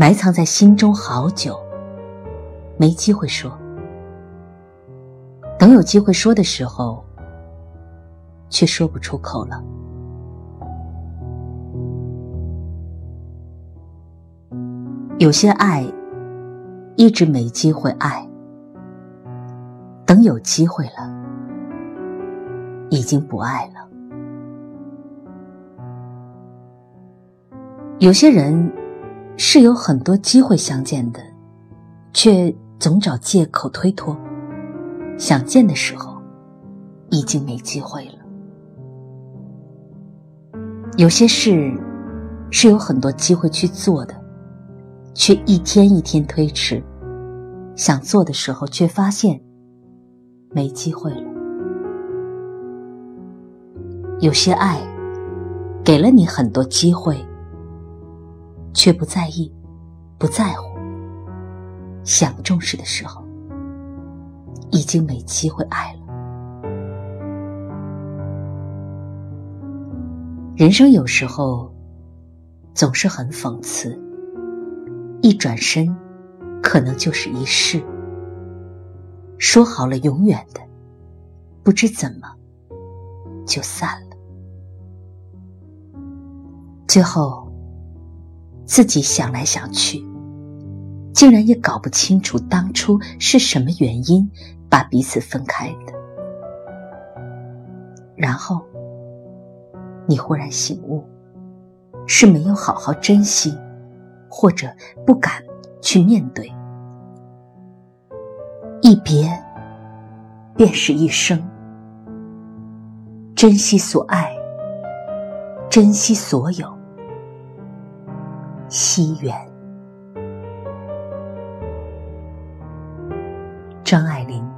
埋藏在心中好久，没机会说。等有机会说的时候，却说不出口了。有些爱一直没机会爱，等有机会了，已经不爱了。有些人。是有很多机会相见的，却总找借口推脱。想见的时候，已经没机会了。有些事是有很多机会去做的，却一天一天推迟。想做的时候，却发现没机会了。有些爱给了你很多机会。却不在意，不在乎。想重视的时候，已经没机会爱了。人生有时候总是很讽刺，一转身，可能就是一世。说好了永远的，不知怎么就散了，最后。自己想来想去，竟然也搞不清楚当初是什么原因把彼此分开的。然后，你忽然醒悟，是没有好好珍惜，或者不敢去面对。一别，便是一生。珍惜所爱，珍惜所有。西园，张爱玲。